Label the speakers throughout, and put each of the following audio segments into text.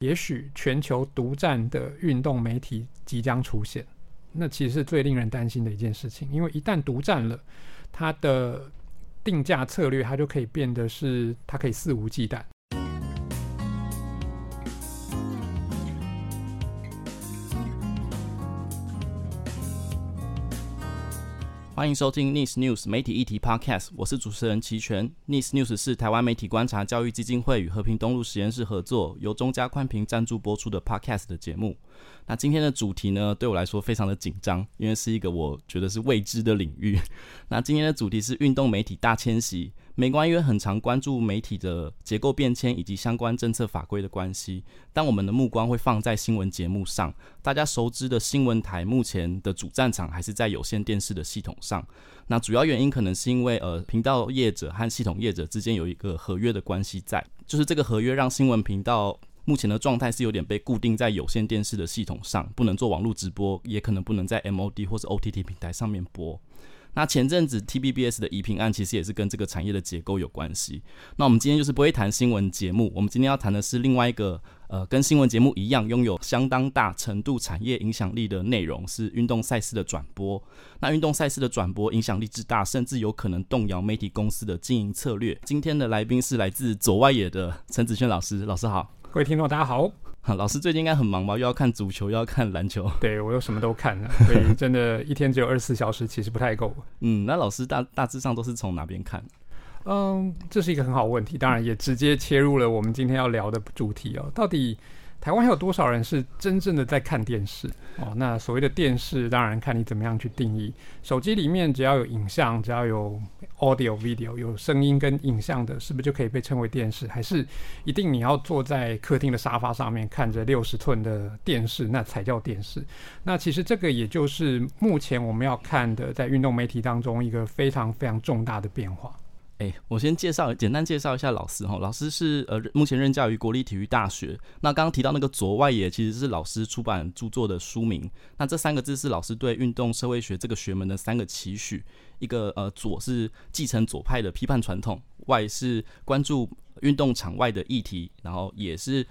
Speaker 1: 也许全球独占的运动媒体即将出现，那其实是最令人担心的一件事情。因为一旦独占了，它的定价策略，它就可以变得是它可以肆无忌惮。
Speaker 2: 欢迎收听 Nice News 媒体议题 Podcast，我是主持人齐全。Nice News 是台湾媒体观察教育基金会与和平东路实验室合作，由中嘉宽频赞助播出的 Podcast 的节目。那今天的主题呢，对我来说非常的紧张，因为是一个我觉得是未知的领域。那今天的主题是运动媒体大迁徙。美观因为很常关注媒体的结构变迁以及相关政策法规的关系，但我们的目光会放在新闻节目上。大家熟知的新闻台目前的主战场还是在有线电视的系统上。那主要原因可能是因为呃频道业者和系统业者之间有一个合约的关系在，就是这个合约让新闻频道目前的状态是有点被固定在有线电视的系统上，不能做网络直播，也可能不能在 MOD 或是 OTT 平台上面播。那前阵子 T B B S 的疑频案其实也是跟这个产业的结构有关系。那我们今天就是不会谈新闻节目，我们今天要谈的是另外一个呃跟新闻节目一样拥有相当大程度产业影响力的内容，是运动赛事的转播。那运动赛事的转播影响力之大，甚至有可能动摇媒体公司的经营策略。今天的来宾是来自左外野的陈子轩老师，老师好。
Speaker 1: 各位听众大家好。
Speaker 2: 老师最近应该很忙吧？又要看足球，又要看篮球。
Speaker 1: 对，我又什么都看了，所以真的一天只有二十四小时，其实不太够。
Speaker 2: 嗯，那老师大大致上都是从哪边看？
Speaker 1: 嗯，这是一个很好问题，当然也直接切入了我们今天要聊的主题哦，到底。台湾还有多少人是真正的在看电视哦？那所谓的电视，当然看你怎么样去定义。手机里面只要有影像，只要有 audio、video，有声音跟影像的，是不是就可以被称为电视？还是一定你要坐在客厅的沙发上面看着六十寸的电视，那才叫电视？那其实这个也就是目前我们要看的，在运动媒体当中一个非常非常重大的变化。
Speaker 2: 哎、我先介绍，简单介绍一下老师哈。老师是呃，目前任教于国立体育大学。那刚刚提到那个左外野，其实是老师出版著作的书名。那这三个字是老师对运动社会学这个学门的三个期许。一个呃，左是继承左派的批判传统，外是关注运动场外的议题，然后也是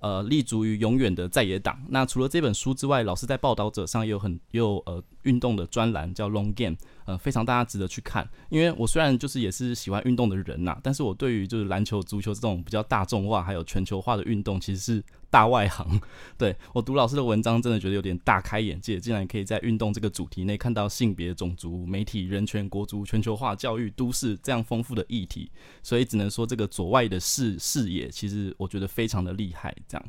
Speaker 2: 呃，立足于永远的在野党。那除了这本书之外，老师在报道者上也有很也有呃运动的专栏，叫 Long Game。呃，非常大家值得去看，因为我虽然就是也是喜欢运动的人呐，但是我对于就是篮球、足球这种比较大众化还有全球化的运动，其实是大外行。对，我读老师的文章，真的觉得有点大开眼界，竟然可以在运动这个主题内看到性别、种族、媒体、人权、国族、全球化、教育、都市这样丰富的议题，所以只能说这个左外的视视野，其实我觉得非常的厉害，这样。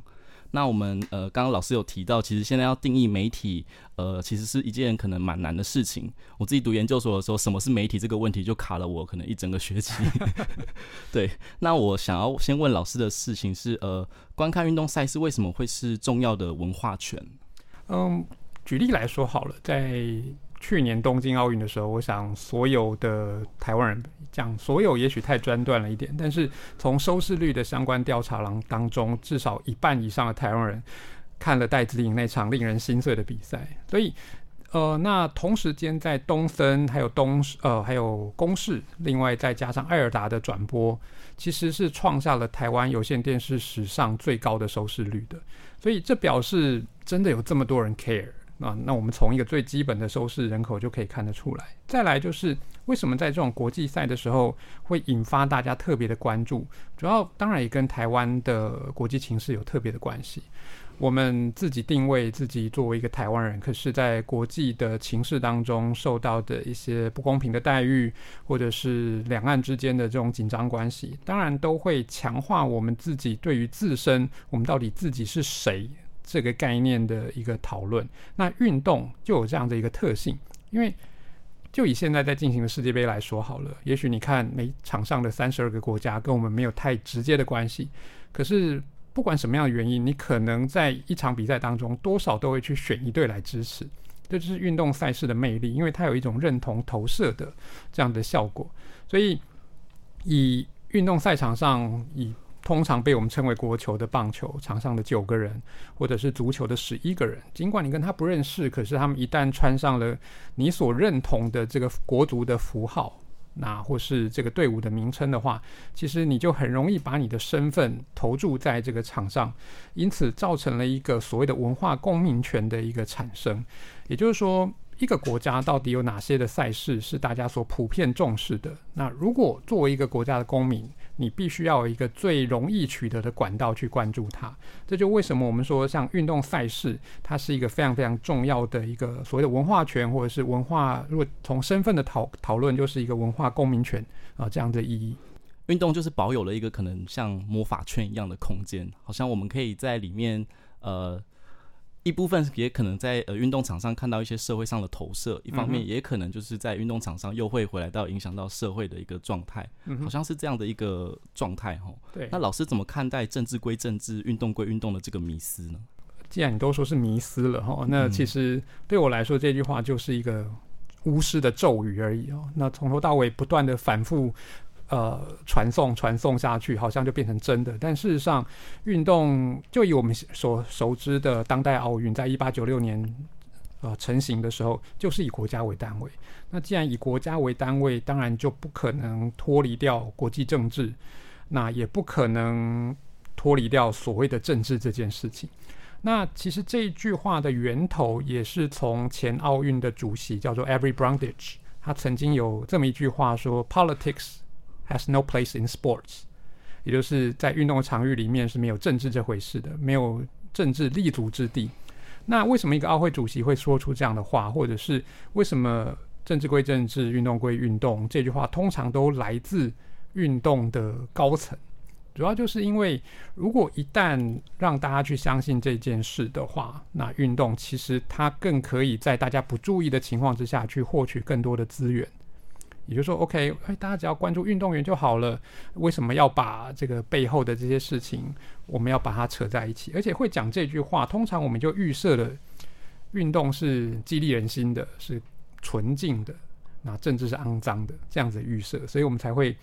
Speaker 2: 那我们呃，刚刚老师有提到，其实现在要定义媒体，呃，其实是一件可能蛮难的事情。我自己读研究所的时候，什么是媒体这个问题就卡了我可能一整个学期。对，那我想要先问老师的事情是，呃，观看运动赛事为什么会是重要的文化权？
Speaker 1: 嗯，举例来说好了，在。去年东京奥运的时候，我想所有的台湾人讲所有也许太专断了一点，但是从收视率的相关调查当当中，至少一半以上的台湾人看了戴资颖那场令人心碎的比赛。所以，呃，那同时间在东森还有东呃还有公视，另外再加上艾尔达的转播，其实是创下了台湾有线电视史上最高的收视率的。所以这表示真的有这么多人 care。啊，那我们从一个最基本的收视人口就可以看得出来。再来就是为什么在这种国际赛的时候会引发大家特别的关注，主要当然也跟台湾的国际情势有特别的关系。我们自己定位自己作为一个台湾人，可是在国际的情势当中受到的一些不公平的待遇，或者是两岸之间的这种紧张关系，当然都会强化我们自己对于自身，我们到底自己是谁。这个概念的一个讨论，那运动就有这样的一个特性，因为就以现在在进行的世界杯来说好了，也许你看每场上的三十二个国家跟我们没有太直接的关系，可是不管什么样的原因，你可能在一场比赛当中多少都会去选一队来支持，这就是运动赛事的魅力，因为它有一种认同投射的这样的效果，所以以运动赛场上以。通常被我们称为国球的棒球场上的九个人，或者是足球的十一个人，尽管你跟他不认识，可是他们一旦穿上了你所认同的这个国足的符号，那或是这个队伍的名称的话，其实你就很容易把你的身份投注在这个场上，因此造成了一个所谓的文化共鸣权的一个产生。也就是说，一个国家到底有哪些的赛事是大家所普遍重视的？那如果作为一个国家的公民，你必须要有一个最容易取得的管道去关注它，这就为什么我们说像运动赛事，它是一个非常非常重要的一个所谓的文化权，或者是文化，如果从身份的讨讨论，就是一个文化公民权啊、这样的意义。
Speaker 2: 运动就是保有了一个可能像魔法圈一样的空间，好像我们可以在里面呃。一部分也可能在呃运动场上看到一些社会上的投射，一方面也可能就是在运动场上又会回来到影响到社会的一个状态，嗯，好像是这样的一个状态哈。对，那老师怎么看待政治归政治、运动归运动的这个迷思呢？
Speaker 1: 既然你都说是迷思了哈，那其实对我来说这句话就是一个巫师的咒语而已哦。那从头到尾不断的反复。呃，传送传送下去，好像就变成真的。但事实上，运动就以我们所熟知的当代奥运，在一八九六年呃成型的时候，就是以国家为单位。那既然以国家为单位，当然就不可能脱离掉国际政治，那也不可能脱离掉所谓的政治这件事情。那其实这一句话的源头也是从前奥运的主席叫做 Every Brundage，他曾经有这么一句话说：“Politics。” Has no place in sports，也就是在运动场域里面是没有政治这回事的，没有政治立足之地。那为什么一个奥会主席会说出这样的话，或者是为什么政治归政治，运动归运动？这句话通常都来自运动的高层，主要就是因为如果一旦让大家去相信这件事的话，那运动其实它更可以在大家不注意的情况之下去获取更多的资源。也就是说，OK，哎，大家只要关注运动员就好了。为什么要把这个背后的这些事情，我们要把它扯在一起？而且会讲这句话，通常我们就预设了运动是激励人心的，是纯净的，那政治是肮脏的这样子预设，所以我们才会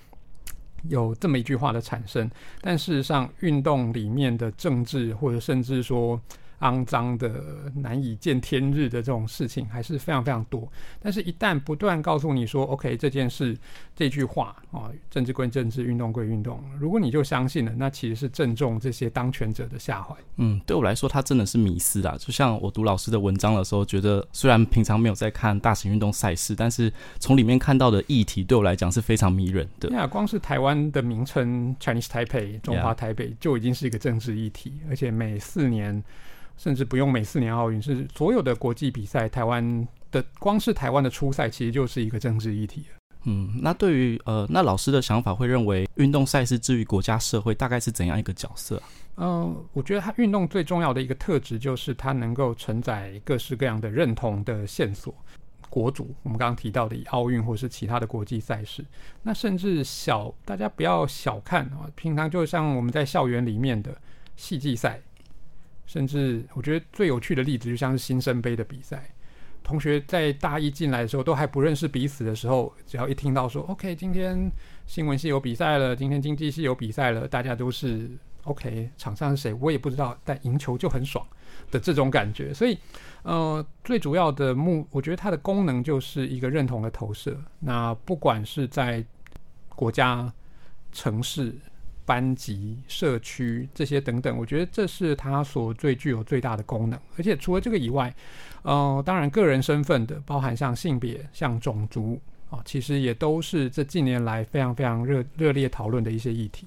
Speaker 1: 有这么一句话的产生。但事实上，运动里面的政治，或者甚至说，肮脏的、难以见天日的这种事情还是非常非常多。但是，一旦不断告诉你说 “OK”，这件事、这句话啊，政治归政治，运动归运动，如果你就相信了，那其实是正中这些当权者的下怀。
Speaker 2: 嗯，对我来说，它真的是迷思啊。就像我读老师的文章的时候，觉得虽然平常没有在看大型运动赛事，但是从里面看到的议题，对我来讲是非常迷人的。
Speaker 1: 对啊，光是台湾的名称 “Chinese Taipei” 中华台北就已经是一个政治议题，而且每四年。甚至不用每四年奥运，是所有的国际比赛，台湾的光是台湾的初赛，其实就是一个政治议题。
Speaker 2: 嗯，那对于呃，那老师的想法会认为，运动赛事至于国家社会大概是怎样一个角色？
Speaker 1: 嗯、呃，我觉得它运动最重要的一个特质就是它能够承载各式各样的认同的线索。国足，我们刚刚提到的以奥运或是其他的国际赛事，那甚至小大家不要小看啊，平常就像我们在校园里面的戏剧赛。甚至我觉得最有趣的例子，就像是新生杯的比赛，同学在大一进来的时候都还不认识彼此的时候，只要一听到说 “OK”，今天新闻系有比赛了，今天经济系有比赛了，大家都是 OK，场上是谁我也不知道，但赢球就很爽的这种感觉。所以，呃，最主要的目，我觉得它的功能就是一个认同的投射。那不管是在国家、城市。班级、社区这些等等，我觉得这是它所最具有最大的功能。而且除了这个以外，呃，当然个人身份的，包含像性别、像种族啊，其实也都是这近年来非常非常热热烈讨论的一些议题。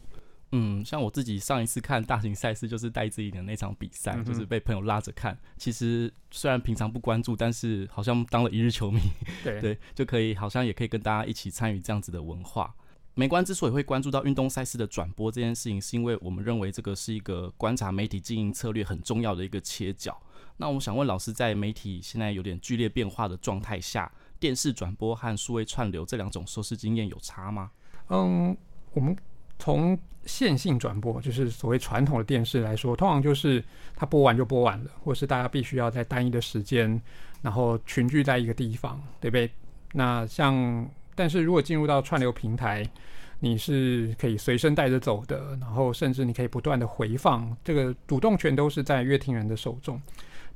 Speaker 2: 嗯，像我自己上一次看大型赛事，就是戴资颖的那场比赛，嗯，就是被朋友拉着看。其实虽然平常不关注，但是好像当了一日球迷，对 对，就可以好像也可以跟大家一起参与这样子的文化。美观之所以会关注到运动赛事的转播这件事情，是因为我们认为这个是一个观察媒体经营策略很重要的一个切角。那我想问老师，在媒体现在有点剧烈变化的状态下，电视转播和数位串流这两种收视经验有差吗？
Speaker 1: 嗯，我们从线性转播，就是所谓传统的电视来说，通常就是它播完就播完了，或是大家必须要在单一的时间，然后群聚在一个地方，对不对？那像。但是如果进入到串流平台，你是可以随身带着走的，然后甚至你可以不断的回放，这个主动权都是在乐听人的手中。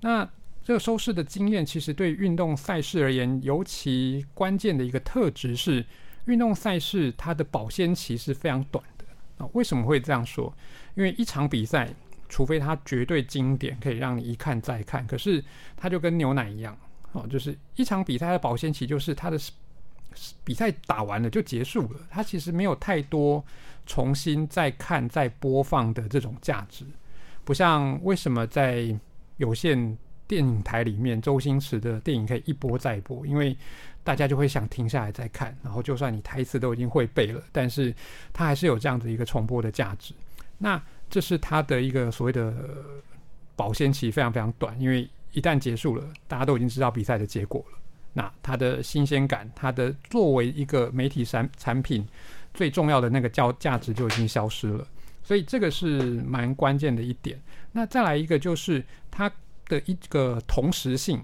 Speaker 1: 那这个收视的经验，其实对运动赛事而言，尤其关键的一个特质是运动赛事它的保鲜期是非常短的啊。为什么会这样说？因为一场比赛，除非它绝对经典，可以让你一看再看，可是它就跟牛奶一样哦，就是一场比赛的保鲜期就是它的比赛打完了就结束了，它其实没有太多重新再看再播放的这种价值，不像为什么在有线电影台里面，周星驰的电影可以一播再播，因为大家就会想停下来再看，然后就算你台词都已经会背了，但是它还是有这样子一个重播的价值。那这是它的一个所谓的保鲜期非常非常短，因为一旦结束了，大家都已经知道比赛的结果了。那它的新鲜感，它的作为一个媒体产产品最重要的那个价价值就已经消失了。所以这个是蛮关键的一点。那再来一个就是它的一个同时性，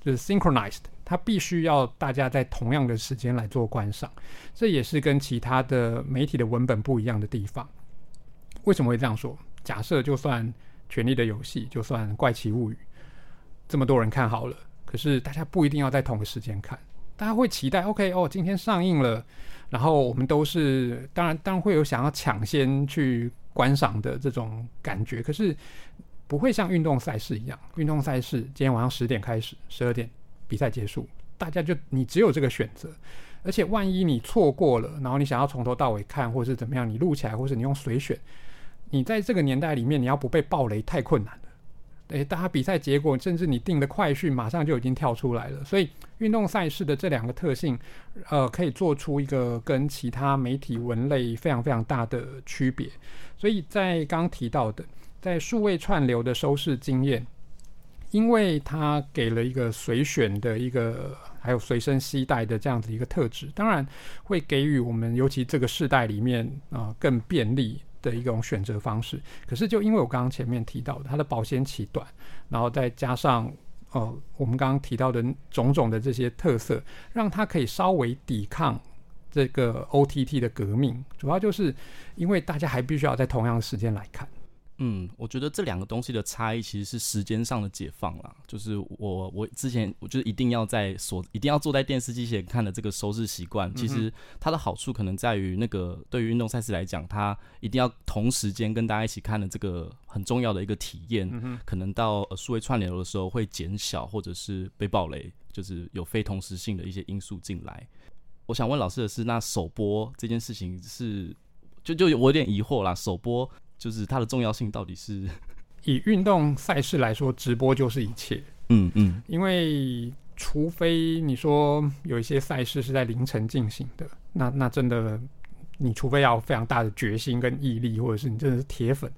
Speaker 1: 就是 synchronized，它必须要大家在同样的时间来做观赏。这也是跟其他的媒体的文本不一样的地方。为什么会这样说？假设就算《权力的游戏》，就算《怪奇物语》，这么多人看好了，可是大家不一定要在同个时间看，大家会期待 OK 哦，今天上映了。然后我们都是，当然当然会有想要抢先去观赏的这种感觉，可是不会像运动赛事一样。运动赛事今天晚上十点开始，十二点比赛结束，大家就你只有这个选择。而且万一你错过了，然后你想要从头到尾看，或是怎么样，你录起来，或是你用随选，你在这个年代里面，你要不被爆雷太困难。诶，大家比赛结果，甚至你定的快讯，马上就已经跳出来了。所以，运动赛事的这两个特性，呃，可以做出一个跟其他媒体文类非常非常大的区别。所以在刚刚提到的，在数位串流的收视经验，因为它给了一个随选的一个，还有随身携带的这样子一个特质，当然会给予我们，尤其这个世代里面啊、更便利。的一种选择方式，可是就因为我刚刚前面提到的，它的保鲜期短，然后再加上呃我们刚刚提到的种种的这些特色，让它可以稍微抵抗这个 OTT 的革命，主要就是因为大家还必须要在同样的时间来看。
Speaker 2: 嗯，我觉得这两个东西的差异其实是时间上的解放啦。就是我我之前我就是一定要在所一定要坐在电视机前看的这个收视习惯，其实它的好处可能在于那个对于运动赛事来讲，它一定要同时间跟大家一起看的这个很重要的一个体验，可能到数位串流的时候会减小，或者是被暴雷，就是有非同时性的一些因素进来。我想问老师的是，那首播这件事情是就就我有点疑惑啦，首播。就是它的重要性到底是？
Speaker 1: 以运动赛事来说，直播就是一切。
Speaker 2: 嗯嗯，
Speaker 1: 因为除非你说有一些赛事是在凌晨进行的，那那真的，你除非要非常大的决心跟毅力，或者是你真的是铁粉，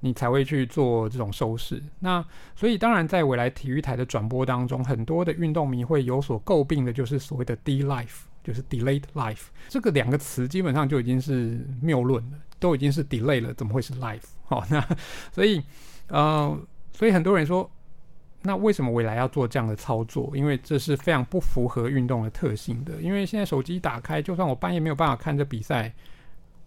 Speaker 1: 你才会去做这种收视。那所以当然，在未来体育台的转播当中，很多的运动迷会有所诟病的，就是所谓的 “d life”，就是 Delayed Life 这个两个词，基本上就已经是谬论了。都已经是 delay 了，怎么会是 live？好、哦，那所以，呃，所以很多人说，那为什么未来要做这样的操作？因为这是非常不符合运动的特性的。因为现在手机打开，就算我半夜没有办法看这比赛，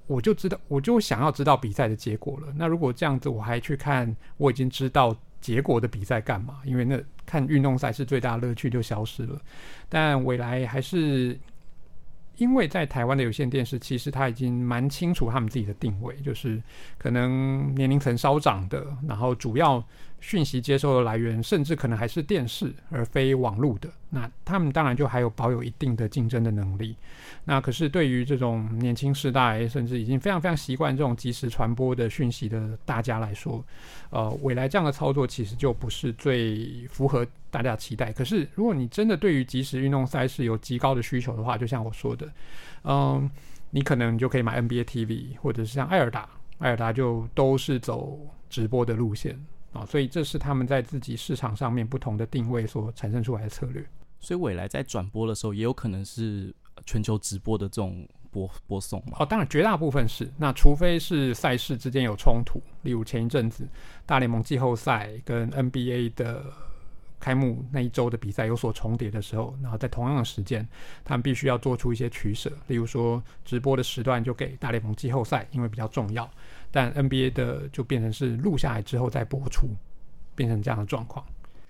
Speaker 1: 我就知道，我就想要知道比赛的结果了。那如果这样子，我还去看我已经知道结果的比赛干嘛？因为那看运动赛事最大乐趣就消失了。但未来还是。因为在台湾的有线电视，其实他已经蛮清楚他们自己的定位，就是可能年龄层稍长的，然后主要讯息接收的来源，甚至可能还是电视而非网络的。那他们当然就还有保有一定的竞争的能力。那可是对于这种年轻世代，甚至已经非常非常习惯这种即时传播的讯息的大家来说，呃，未来这样的操作其实就不是最符合。大家期待，可是如果你真的对于即时运动赛事有极高的需求的话，就像我说的，嗯，你可能就可以买 NBA TV，或者是像艾尔达，艾尔达就都是走直播的路线啊，所以这是他们在自己市场上面不同的定位所产生出来的策略。
Speaker 2: 所以未来在转播的时候，也有可能是全球直播的这种播播送嘛？
Speaker 1: 哦，当然绝大部分是，那除非是赛事之间有冲突，例如前一阵子大联盟季后赛跟 NBA 的。开幕那一周的比赛有所重叠的时候，然后在同样的时间，他们必须要做出一些取舍。例如说，直播的时段就给大联盟季后赛，因为比较重要；但 NBA 的就变成是录下来之后再播出，变成这样的状况。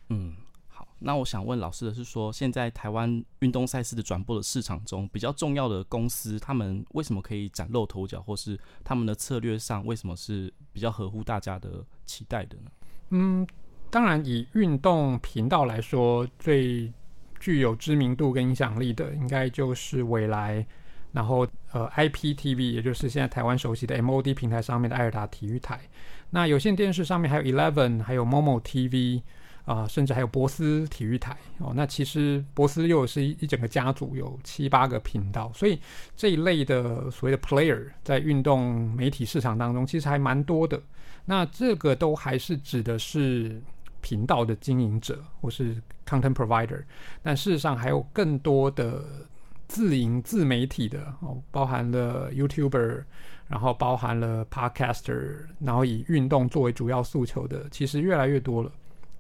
Speaker 2: 嗯，好，那我想问老师的是说，现在台湾运动赛事的转播的市场中，比较重要的公司，他们为什么可以崭露头角，或是他们的策略上为什么是比较合乎大家的期待的呢？
Speaker 1: 嗯，当然以运动频道来说，最具有知名度跟影响力的，应该就是未来，然后呃 IPTV，也就是现在台湾熟悉的 MOD 平台上面的艾尔达体育台。那有线电视上面还有 Eleven，还有 Momo TV。啊、甚至还有博斯体育台哦。那其实博斯又是一一整个家族，有七八个频道，所以这一类的所谓的 player 在运动媒体市场当中其实还蛮多的。那这个都还是指的是频道的经营者或是 content provider，但事实上还有更多的自营自媒体的哦，包含了 YouTuber，然后包含了 Podcaster，然后以运动作为主要诉求的，其实越来越多了。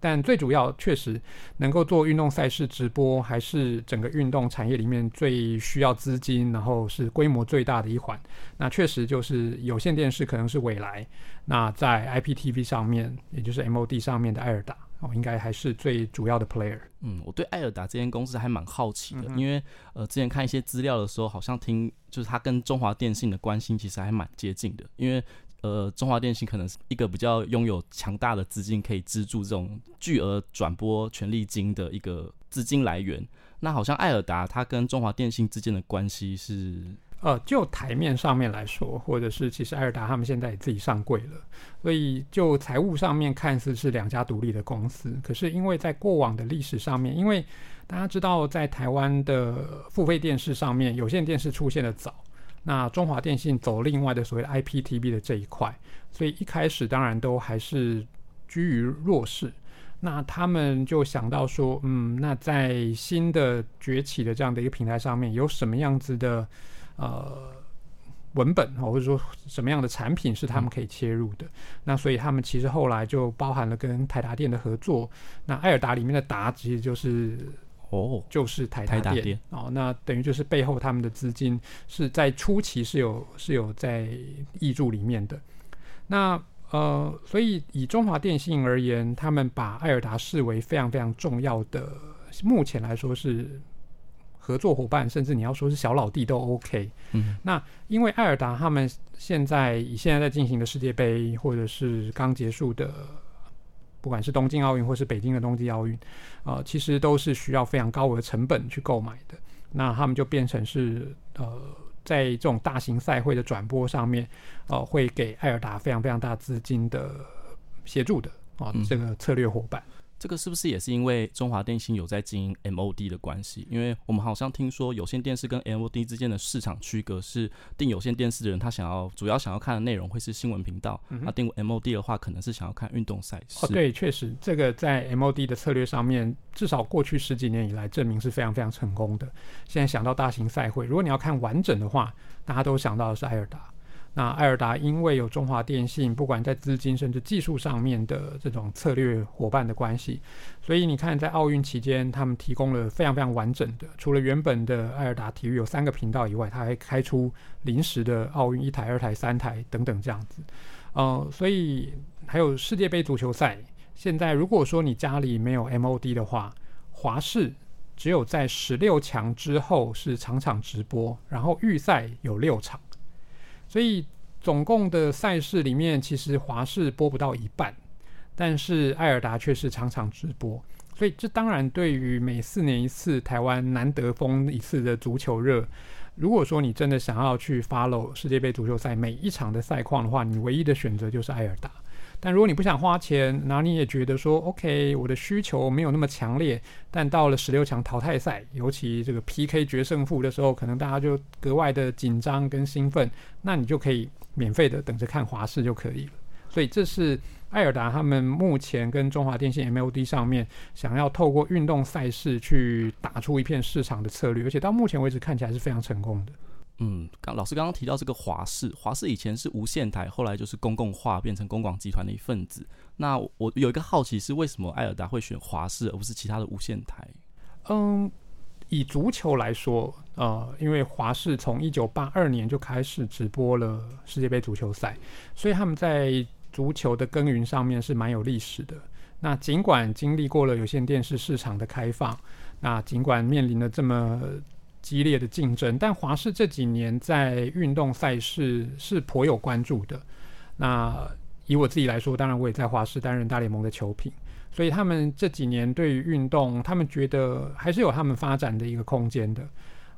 Speaker 1: 但最主要，确实能够做运动赛事直播，还是整个运动产业里面最需要资金，然后是规模最大的一环。那确实就是有线电视可能是未来，那在 IPTV 上面，也就是 MOD 上面的艾尔达哦，应该还是最主要的 player。
Speaker 2: 嗯，我对艾尔达这间公司还蛮好奇的，
Speaker 1: 嗯、
Speaker 2: 因为呃，之前看一些资料的时候，好像听就是它跟中华电信的关系其实还蛮接近的，因为。呃，中华电信可能是一个比较拥有强大的资金，可以资助这种巨额转播权利金的一个资金来源。那好像爱尔达它跟中华电信之间的关系是，
Speaker 1: 呃，就台面上面来说，或者是其实爱尔达他们现在也自己上柜了，所以就财务上面看似是两家独立的公司。可是因为在过往的历史上面，因为大家知道在台湾的付费电视上面，有线电视出现的早。那中华电信走另外的所谓的 IPTV 的这一块，所以一开始当然都还是居于弱势。那他们就想到说，嗯，那在新的崛起的这样的一个平台上面，有什么样子的呃文本，或者说什么样的产品是他们可以切入的？嗯、那所以他们其实后来就包含了跟台达电的合作。那艾尔达里面的达其实就是。哦，就是台台达电哦，那等于就是背后他们的资金是在初期是有是有在挹注里面的。那呃，所以以中华电信而言，他们把爱尔达视为非常非常重要的，目前来说是合作伙伴，甚至你要说是小老弟都 OK。嗯，那因为爱尔达他们现在以现在在进行的世界杯，或者是刚结束的。不管是东京奥运或是北京的冬季奥运，呃，其实都是需要非常高额成本去购买的。那他们就变成是呃，在这种大型赛会的转播上面，呃，会给爱尔达非常非常大资金的协助的啊，呃，这个策略伙伴。
Speaker 2: 这个是不是也是因为中华电信有在经营 MOD 的关系？因为我们好像听说有线电视跟 MOD 之间的市场区隔是，订有线电视的人他想要主要想要看的内容会是新闻频道，那、嗯、订 MOD 的话可能是想要看运动赛事。
Speaker 1: 哦，对，确实这个在 MOD 的策略上面，至少过去十几年以来证明是非常非常成功的。现在想到大型赛会，如果你要看完整的话，大家都想到的是埃尔达。那爱尔达因为有中华电信，不管在资金甚至技术上面的这种策略伙伴的关系，所以你看在奥运期间，他们提供了非常非常完整的，除了原本的爱尔达体育有三个频道以外，他还开出临时的奥运一台、二台、三台等等这样子。呃，所以还有世界杯足球赛，现在如果说你家里没有 MOD 的话，华视只有在十六强之后是场场直播，然后预赛有六场。所以总共的赛事里面，其实华视播不到一半，但是艾尔达却是场场直播。所以这当然对于每四年一次台湾难得疯一次的足球热，如果说你真的想要去 follow 世界杯足球赛每一场的赛况的话，你唯一的选择就是艾尔达。但如果你不想花钱，然后你也觉得说，OK，我的需求没有那么强烈，但到了十六强淘汰赛，尤其这个 PK 决胜负的时候，可能大家就格外的紧张跟兴奋，那你就可以免费的等着看华视就可以了。所以这是爱尔达他们目前跟中华电信 MOD 上面想要透过运动赛事去打出一片市场的策略，而且到目前为止看起来是非常成功的。
Speaker 2: 嗯，刚老师刚刚提到这个华视，华视以前是无线台，后来就是公共化，变成公广集团的一份子。那我有一个好奇是，为什么爱尔达会选华视而不是其他的无线台？
Speaker 1: 嗯，以足球来说，呃，因为华视从一九八二年就开始直播了世界杯足球赛，所以他们在足球的耕耘上面是蛮有历史的。那尽管经历过了有线电视市场的开放，那尽管面临了这么激烈的竞争，但华视这几年在运动赛事是颇有关注的。那以我自己来说，当然我也在华视担任大联盟的球评，所以他们这几年对于运动，他们觉得还是有他们发展的一个空间的。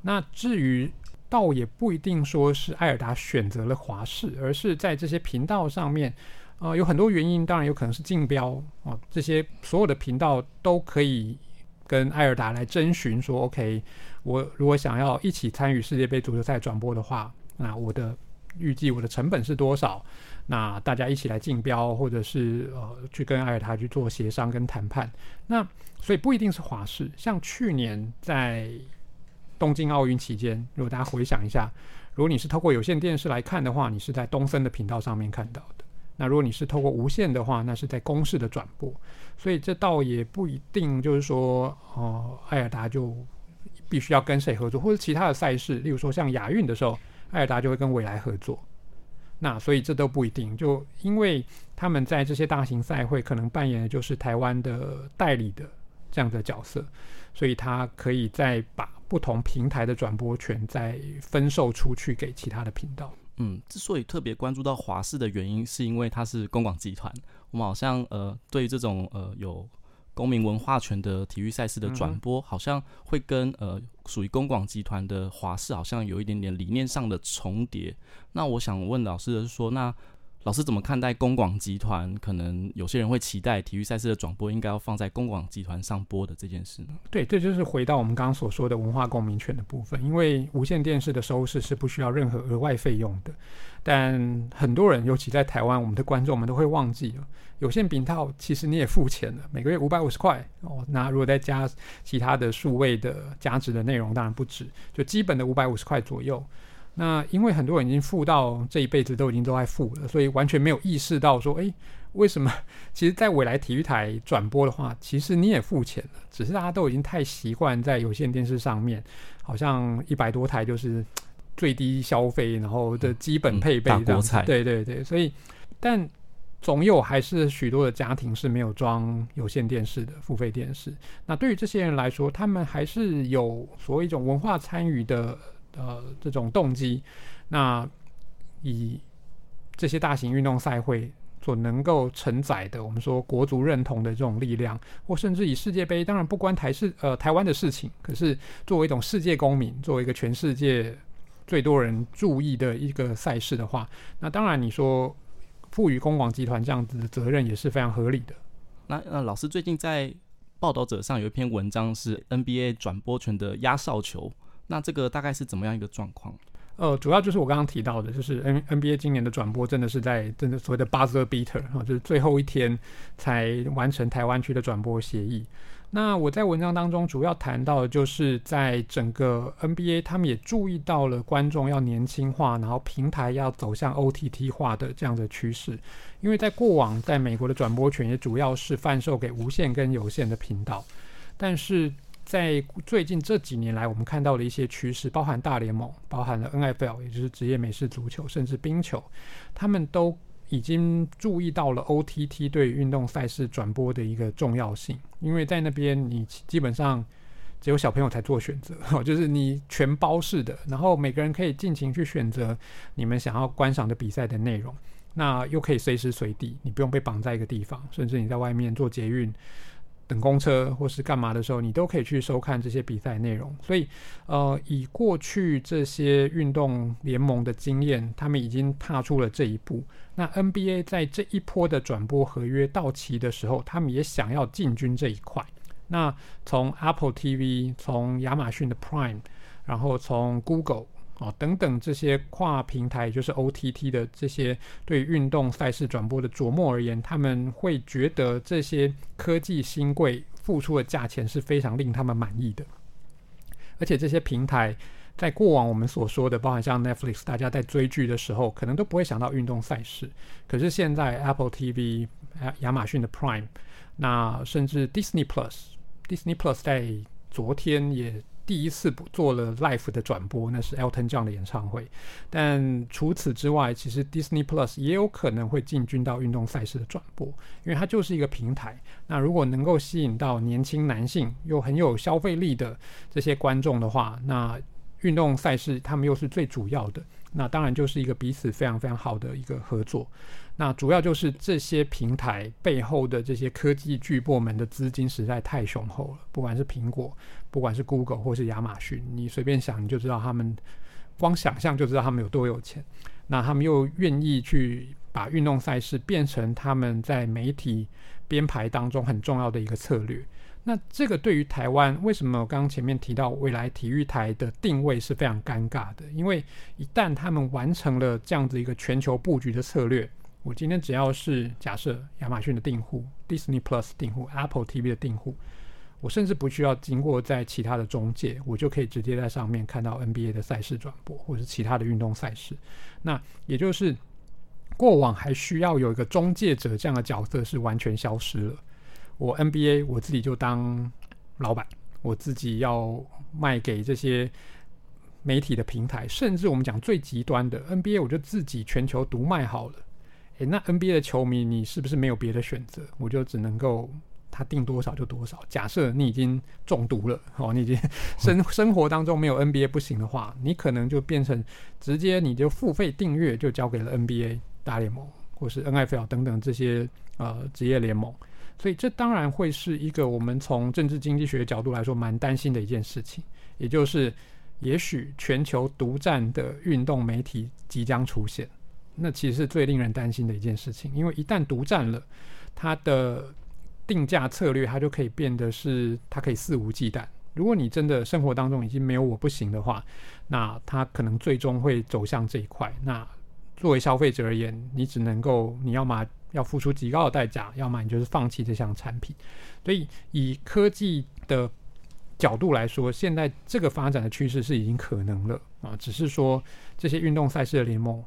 Speaker 1: 那至于倒也不一定说是艾尔达选择了华视，而是在这些频道上面。啊、有很多原因，当然有可能是竞标哦。这些所有的频道都可以跟艾尔达来征询说，OK，我如果想要一起参与世界杯足球赛转播的话，那我的预计我的成本是多少？那大家一起来竞标，或者是呃去跟艾尔达去做协商跟谈判。那所以不一定是华视，像去年在东京奥运期间，如果大家回想一下，如果你是透过有线电视来看的话，你是在东森的频道上面看到的。那如果你是透过无线的话，那是在公视的转播，所以这倒也不一定就是说，哦，艾尔达就必须要跟谁合作，或者其他的赛事，例如说像亚运的时候，艾尔达就会跟未来合作。那所以这都不一定，就因为他们在这些大型赛会可能扮演的就是台湾的代理的这样的角色，所以他可以再把不同平台的转播权再分售出去给其他的频道。
Speaker 2: 嗯，之所以特别关注到华视的原因，是因为它是公广集团。我们好像呃，对于这种呃有公民文化权的体育赛事的转播，嗯、好像会跟呃属于公广集团的华视好像有一点点理念上的重叠。那我想问老师的是说，那。老师怎么看待公广集团？可能有些人会期待体育赛事的转播应该要放在公广集团上播的这件事呢？
Speaker 1: 对，这就是回到我们刚刚所说的文化公民权的部分。因为无线电视的收视是不需要任何额外费用的，但很多人，尤其在台湾，我们的观众们都会忘记了，有线频道其实你也付钱了，每个月五百五十块哦。那如果再加其他的数位的加值的内容，当然不止，就基本的五百五十块左右。那因为很多人已经付到这一辈子都已经都在付了，所以完全没有意识到说，诶，为什么？其实，在未来体育台转播的话，其实你也付钱了，只是大家都已经太习惯在有线电视上面，好像一百多台就是最低消费，然后的基本配备这样子。嗯，大锅菜。对对对，所以，但总有还是许多的家庭是没有装有线电视的付费电视。那对于这些人来说，他们还是有所谓一种文化参与的。呃，这种动机，那以这些大型运动赛会所能够承载的，我们说国足认同的这种力量，或甚至以世界杯，当然不关台事呃台湾的事情，可是作为一种世界公民，作为一个全世界最多人注意的一个赛事的话，那当然你说赋予公广集团这样子的责任也是非常合理的。
Speaker 2: 那那老师最近在报道者上有一篇文章是 NBA 转播权的压哨球。那这个大概是怎么样一个状况？
Speaker 1: 呃，主要就是我刚刚提到的，就是 N NBA 今年的转播真的是在真的所谓的 buzzer beater 啊，就是最后一天才完成台湾区的转播协议。那我在文章当中主要谈到的就是在整个 NBA，他们也注意到了观众要年轻化，然后平台要走向 OTT 化的这样的趋势。因为在过往，在美国的转播权也主要是贩售给无线跟有线的频道，但是。在最近这几年来，我们看到的一些趋势，包含大联盟，包含了 NFL，也就是职业美式足球，甚至冰球，他们都已经注意到了 OTT 对运动赛事转播的一个重要性。因为在那边，你基本上只有小朋友才做选择，就是你全包式的，然后每个人可以尽情去选择你们想要观赏的比赛的内容，那又可以随时随地，你不用被绑在一个地方，甚至你在外面做捷运。等公车或是干嘛的时候，你都可以去收看这些比赛内容。所以，呃，以过去这些运动联盟的经验，他们已经踏出了这一步。那 NBA 在这一波的转播合约到期的时候，他们也想要进军这一块。那从 Apple TV，从亚马逊的 Prime，然后从 Google。哦，等等这些跨平台，就是 OTT 的这些对运动赛事转播的琢磨而言，他们会觉得这些科技新贵付出的价钱是非常令他们满意的。而且这些平台在过往我们所说的，包含像 Netflix，大家在追剧的时候可能都不会想到运动赛事，可是现在 Apple TV、亚马逊的 Prime，那甚至 Disney Plus，Disney Plus 在昨天也第一次做了 live 的转播，那是 Elton John 的演唱会。但除此之外，其实 Disney Plus 也有可能会进军到运动赛事的转播，因为它就是一个平台。那如果能够吸引到年轻男性又很有消费力的这些观众的话，那运动赛事他们又是最主要的，那当然就是一个彼此非常非常好的一个合作。那主要就是这些平台背后的这些科技巨擘们的资金实在太雄厚了，不管是苹果，不管是 Google 或是亚马逊，你随便想你就知道他们，光想象就知道他们有多有钱。那他们又愿意去把运动赛事变成他们在媒体编排当中很重要的一个策略。那这个对于台湾，为什么我刚刚前面提到未来体育台的定位是非常尴尬的？因为一旦他们完成了这样子一个全球布局的策略，我今天只要是假设亚马逊的订户、Disney Plus 订户、Apple TV 的订户，我甚至不需要经过在其他的中介，我就可以直接在上面看到 NBA 的赛事转播，或者是其他的运动赛事。那也就是过往还需要有一个中介者这样的角色是完全消失了。我 NBA 我自己就当老板，我自己要卖给这些。媒体的平台，甚至我们讲最极端的 NBA，我就自己全球独卖好了。诶，那 NBA 的球迷，你是不是没有别的选择？我就只能够他定多少就多少。假设你已经中毒了，哦，你已经 生生活当中没有 NBA 不行的话，你可能就变成直接你就付费订阅，就交给了 NBA 大联盟或是 NFL 等等这些呃职业联盟。所以这当然会是一个我们从政治经济学角度来说蛮担心的一件事情，也就是。也许全球独占的运动媒体即将出现，那其实是最令人担心的一件事情。因为一旦独占了，它的定价策略，它就可以变得是它可以肆无忌惮。如果你真的生活当中已经没有我不行的话，那它可能最终会走向这一块。那作为消费者而言，你只能够你要么要付出极高的代价，要么你就是放弃这项产品。所以以科技的角度来说，现在这个发展的趋势是已经可能了啊，只是说这些运动赛事的联盟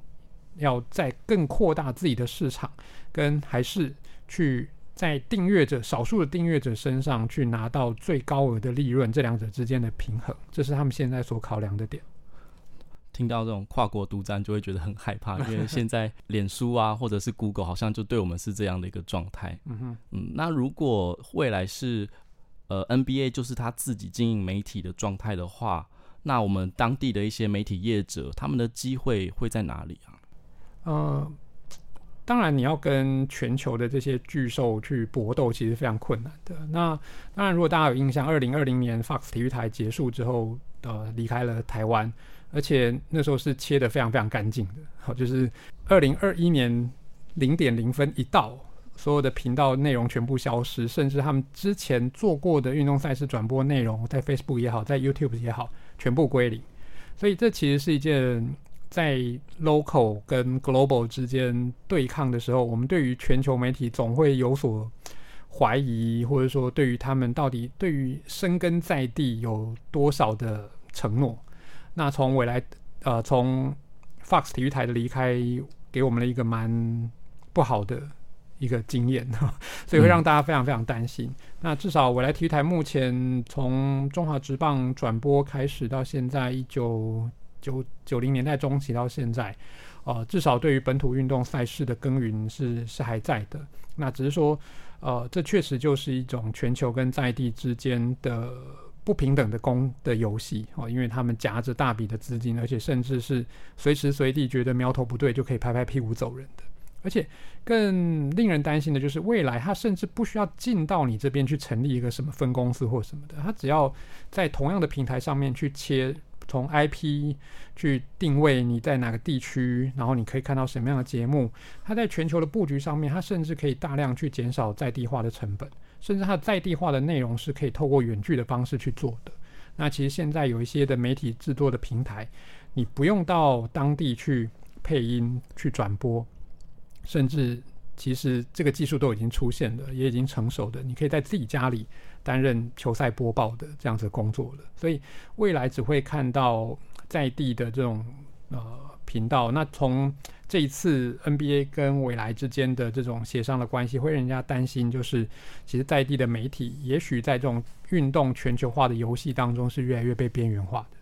Speaker 1: 要再更扩大自己的市场，跟还是去在订阅者少数的订阅者身上去拿到最高额的利润，这两者之间的平衡，这是他们现在所考量的点。
Speaker 2: 听到这种跨国独占，就会觉得很害怕，因为现在脸书啊，或者是 Google 好像就对我们是这样的一个状态。嗯哼，嗯，那如果未来是。呃，NBA 就是他自己经营媒体的状态的话，那我们当地的一些媒体业者，他们的机会会在哪里啊？
Speaker 1: 呃，当然你要跟全球的这些巨兽去搏斗，其实非常困难的。那当然，如果大家有印象，二零二零年 Fox 体育台结束之后，呃，离开了台湾，而且那时候是切得非常非常干净的。好，就是二零二一年零点零分一到。所有的频道内容全部消失，甚至他们之前做过的运动赛事转播内容，在 Facebook 也好，在 YouTube 也好，全部归零。所以这其实是一件在 local 跟 global 之间对抗的时候，我们对于全球媒体总会有所怀疑，或者说对于他们到底对于生根在地有多少的承诺。那从未来呃，从 Fox 体育台的离开，给我们了一个蛮不好的。一个经验，所以会让大家非常非常担心。嗯、那至少未来体育台目前从中华职棒转播开始到现在一九九九零年代中期到现在，呃，至少对于本土运动赛事的耕耘是是还在的。那只是说，呃，这确实就是一种全球跟在地之间的不平等的公的游戏哦，因为他们夹着大笔的资金，而且甚至是随时随地觉得苗头不对就可以拍拍屁股走人的。而且更令人担心的就是，未来他甚至不需要进到你这边去成立一个什么分公司或什么的，他只要在同样的平台上面去切，从 IP 去定位你在哪个地区，然后你可以看到什么样的节目。它在全球的布局上面，它甚至可以大量去减少在地化的成本，甚至它在地化的内容是可以透过远距的方式去做的。那其实现在有一些的媒体制作的平台，你不用到当地去配音去转播。甚至，其实这个技术都已经出现了，也已经成熟的，你可以在自己家里担任球赛播报的这样子工作了。所以未来只会看到在地的这种呃频道。那从这一次 NBA 跟未来之间的这种协商的关系，会让人家担心，就是其实在地的媒体，也许在这种运动全球化的游戏当中，是越来越被边缘化的。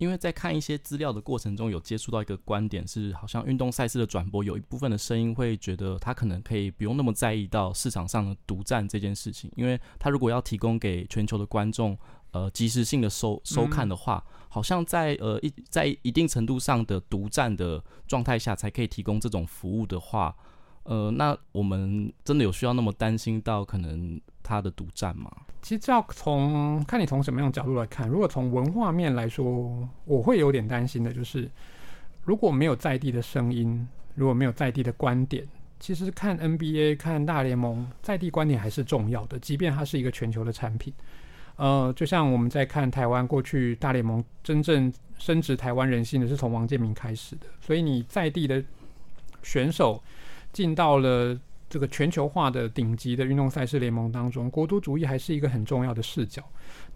Speaker 2: 因为在看一些资料的过程中，有接触到一个观点是，好像运动赛事的转播有一部分的声音会觉得，他可能可以不用那么在意到市场上的独占这件事情，因为他如果要提供给全球的观众，呃，及时性的收收看的话，嗯、好像在呃一在一定程度上的独占的状态下，才可以提供这种服务的话，呃，那我们真的有需要那么担心到可能他的独占吗？
Speaker 1: 其实要从看你从什么样的角度来看。如果从文化面来说，我会有点担心的，就是如果没有在地的声音，如果没有在地的观点，其实看 NBA、看大联盟，在地观点还是重要的，即便它是一个全球的产品。呃，就像我们在看台湾过去大联盟真正深植台湾人心的是从王建民开始的，所以你在地的选手进到了。这个全球化的顶级的运动赛事联盟当中，国都主义还是一个很重要的视角。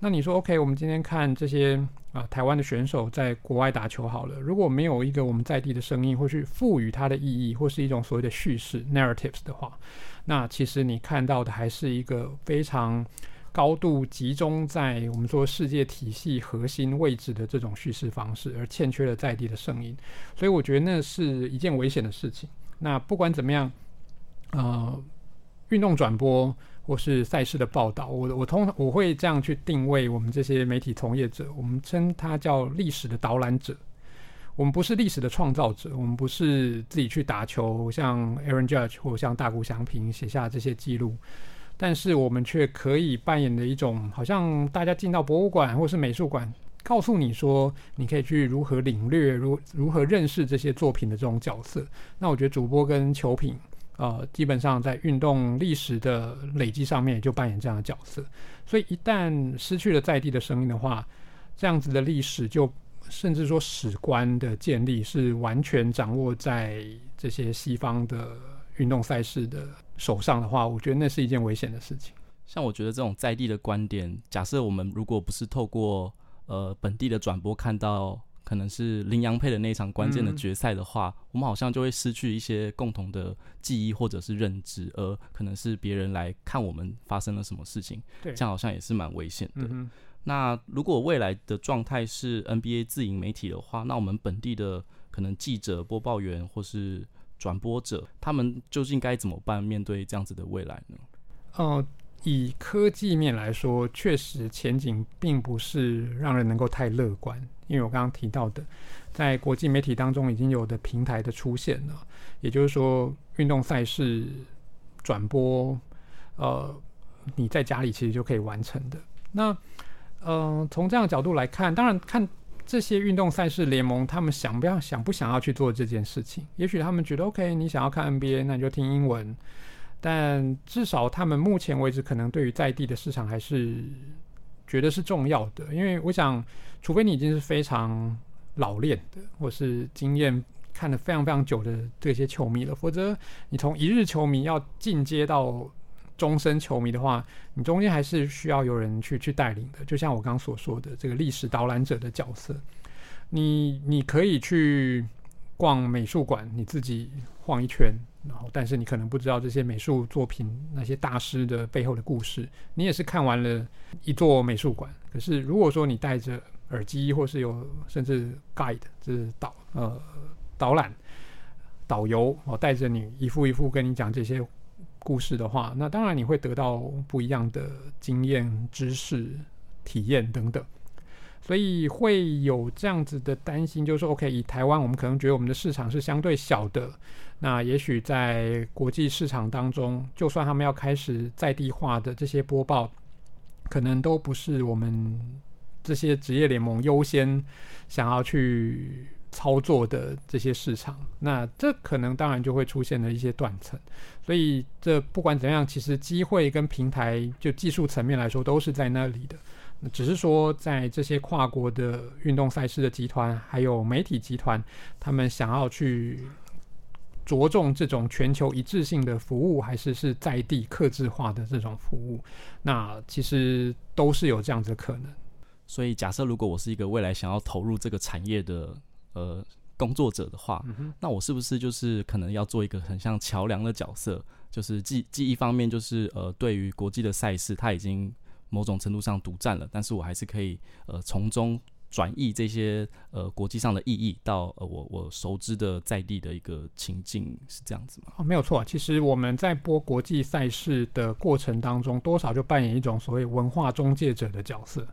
Speaker 1: 那你说，OK，我们今天看这些啊、台湾的选手在国外打球好了，如果没有一个我们在地的声音，或是赋予它的意义，或是一种所谓的叙事 （narratives） 的话，那其实你看到的还是一个非常高度集中在我们说世界体系核心位置的这种叙事方式，而欠缺了在地的声音。所以我觉得那是一件危险的事情。那不管怎么样。呃，运动转播或是赛事的报道，我我通常我会这样去定位我们这些媒体从业者，我们称它叫历史的导览者。我们不是历史的创造者，我们不是自己去打球，像 Aaron Judge 或像大谷翔平写下这些记录，但是我们却可以扮演的一种，好像大家进到博物馆或是美术馆，告诉你说，你可以去如何领略，如如何认识这些作品的这种角色。那我觉得主播跟球品。呃，基本上在运动历史的累积上面，就扮演这样的角色。所以一旦失去了在地的声音的话，这样子的历史就甚至说史观的建立是完全掌握在这些西方的运动赛事的手上的话，我觉得那是一件危险的事情。
Speaker 2: 像我觉得这种在地的观点，假设我们如果不是透过呃本地的转播看到。可能是麟洋配的那一场关键的决赛的话，嗯，我们好像就会失去一些共同的记忆或者是认知，而可能是别人来看我们发生了什么事情，这样好像也是蛮危险的。嗯。那如果未来的状态是 NBA 自营媒体的话，那我们本地的可能记者、播报员或是转播者，他们究竟该怎么办？面对这样子的未来呢？
Speaker 1: 哦，呃，以科技面来说，确实前景并不是让人能够太乐观。因为我刚刚提到的，在国际媒体当中已经有的平台的出现了，也就是说，运动赛事转播，呃，你在家里其实就可以完成的。那，嗯、呃，从这样的角度来看，当然看这些运动赛事联盟，他们想不要想不想要去做这件事情？也许他们觉得，OK，你想要看 NBA，那你就听英文。但至少他们目前为止，可能对于在地的市场还是。觉得是重要的，因为我想，除非你已经是非常老练的，或是经验看了非常非常久的这些球迷了，否则你从一日球迷要进阶到终身球迷的话，你中间还是需要有人去去带领的。就像我刚刚所说的这个历史导览者的角色，你你可以去逛美术馆，你自己晃一圈。然后，但是你可能不知道这些美术作品那些大师的背后的故事。你也是看完了一座美术馆，可是如果说你戴着耳机，或是有甚至 guide，就是导呃导览导游哦，带着你一幅一幅跟你讲这些故事的话，那当然你会得到不一样的经验、知识、体验等等。所以会有这样子的担心，就是说，OK，以台湾，我们可能觉得我们的市场是相对小的。那也许在国际市场当中，就算他们要开始在地化的这些播报，可能都不是我们这些职业联盟优先想要去操作的这些市场。那这可能当然就会出现了一些断层。所以这不管怎样，其实机会跟平台就技术层面来说都是在那里的。只是说，在这些跨国的运动赛事的集团，还有媒体集团，他们想要去着重这种全球一致性的服务，还是是在地客制化的这种服务，那其实都是有这样子的可能。
Speaker 2: 所以，假设如果我是一个未来想要投入这个产业的呃工作者的话，嗯、那我是不是就是可能要做一个很像桥梁的角色？就是既既一方面就是呃，对于国际的赛事，它已经某种程度上独占了，但是我还是可以呃从中转译这些呃国际上的意义到呃我我熟知的在地的一个情境，是这样子吗？
Speaker 1: 哦，没有错。其实我们在播国际赛事的过程当中，多少就扮演一种所谓文化中介者的角色。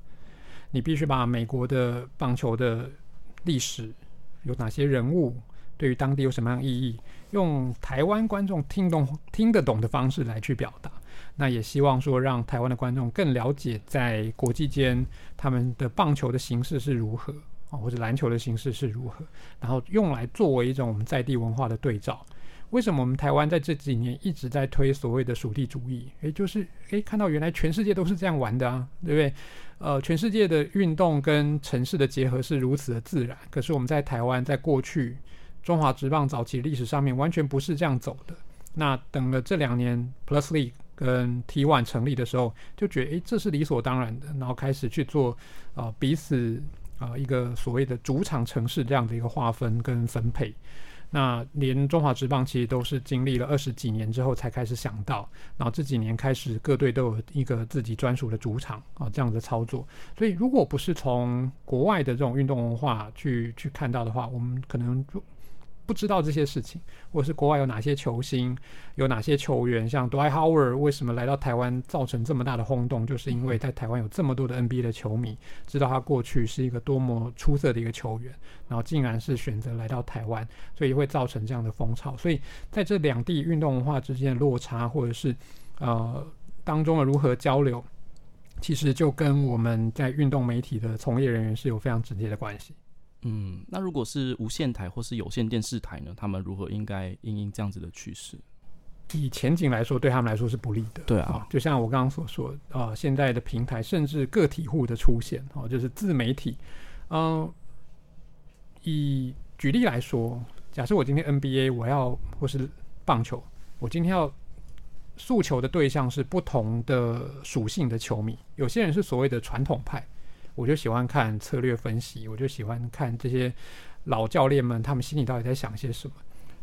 Speaker 1: 你必须把美国的棒球的历史有哪些人物，对于当地有什么样意义，用台湾观众听懂、听得懂的方式来去表达。那也希望说，让台湾的观众更了解在国际间他们的棒球的形式是如何啊，或者篮球的形式是如何，然后用来作为一种我们在地文化的对照。为什么我们台湾在这几年一直在推所谓的属地主义？诶，就是诶，看到原来全世界都是这样玩的啊，对不对？呃，全世界的运动跟城市的结合是如此的自然，可是我们在台湾在过去中华职棒早期历史上面完全不是这样走的。那等了这两年 Plus League 跟 T1 成立的时候，就觉得诶，这是理所当然的，然后开始去做啊、彼此啊、一个所谓的主场城市这样的一个划分跟分配。那连中华职棒其实都是经历了二十几年之后才开始想到，然后这几年开始各队都有一个自己专属的主场啊，这样的操作。所以如果不是从国外的这种运动文化去去看到的话，我们可能就。不知道这些事情，或是国外有哪些球星，有哪些球员，像 Dwight Howard 为什么来到台湾造成这么大的轰动，就是因为在台湾有这么多的 NBA 的球迷知道他过去是一个多么出色的一个球员，然后竟然是选择来到台湾，所以会造成这样的风潮。所以在这两地运动文化之间的落差，或者是呃当中的如何交流，其实就跟我们在运动媒体的从业人员是有非常直接的关系。
Speaker 2: 嗯，那如果是无线台或是有线电视台呢？他们如何应该应应这样子的趋势？
Speaker 1: 以前景来说，对他们来说是不利的。
Speaker 2: 对啊，
Speaker 1: 哦、就像我刚刚所说，啊、呃，现在的平台甚至个体户的出现，哦，就是自媒体。嗯、呃，以举例来说，假设我今天 NBA 我要或是棒球，我今天要诉求的对象是不同的属性的球迷。有些人是所谓的传统派。我就喜欢看策略分析，我就喜欢看这些老教练们他们心里到底在想些什么。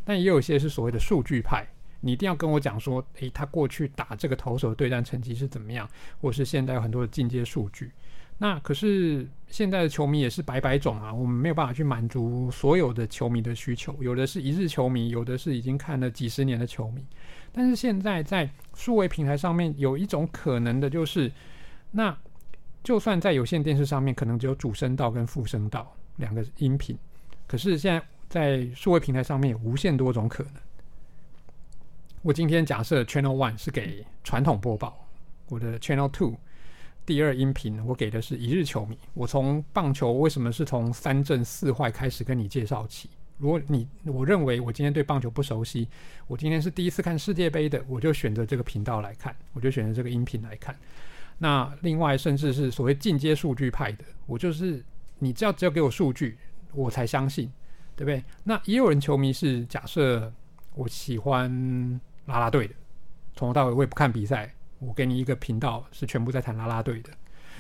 Speaker 1: 但也有一些是所谓的数据派，你一定要跟我讲说，诶，他过去打这个投手对战成绩是怎么样，或是现在有很多的进阶数据。那可是现在的球迷也是百百种啊，我们没有办法去满足所有的球迷的需求。有的是一日球迷，有的是已经看了几十年的球迷。但是现在在数位平台上面有一种可能的就是，那。就算在有线电视上面，可能只有主声道跟副声道两个音频，可是现在在数位平台上面有无限多种可能。我今天假设 Channel One 是给传统播报，我的 Channel Two 第二音频我给的是一日球迷。我从棒球为什么是从三振四坏开始跟你介绍起？如果你我认为我今天对棒球不熟悉，我今天是第一次看世界杯的，我就选择这个频道来看，我就选择这个音频来看。那另外，甚至是所谓进阶数据派的，我就是你只要只要给我数据，我才相信，对不对？那也有人球迷是假设我喜欢啦啦队的，从头到尾我也不看比赛，我给你一个频道是全部在谈啦啦队的，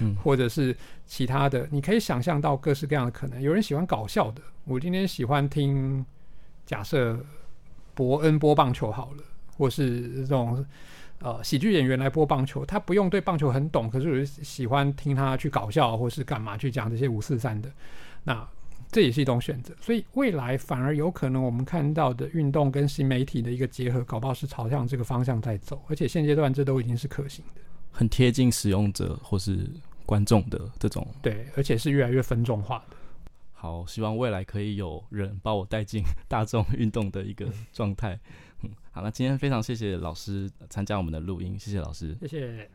Speaker 1: 嗯，或者是其他的，你可以想象到各式各样的可能。有人喜欢搞笑的，我今天喜欢听假设伯恩播棒球好了，或是这种。呃，喜剧演员来播棒球，他不用对棒球很懂，可是我喜欢听他去搞笑，或是干嘛去讲这些五四三的，那这也是一种选择。所以未来反而有可能我们看到的运动跟新媒体的一个结合，搞不好是朝向这个方向在走，而且现阶段这都已经是可行的，
Speaker 2: 很贴近使用者或是观众的这种。
Speaker 1: 对，而且是越来越分众化的。
Speaker 2: 好，希望未来可以有人把我带进大众运动的一个状态。嗯，好，那今天非常谢谢老师参加我们的录音，谢谢老师，
Speaker 1: 谢谢。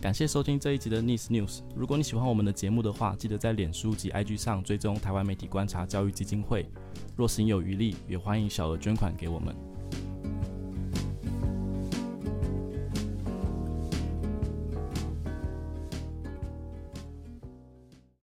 Speaker 2: 感谢收听这一集的 Nice News。如果你喜欢我们的节目的话，记得在脸书及 IG 上追踪台湾媒体观察教育基金会。若行有余力，也欢迎小额捐款给我们。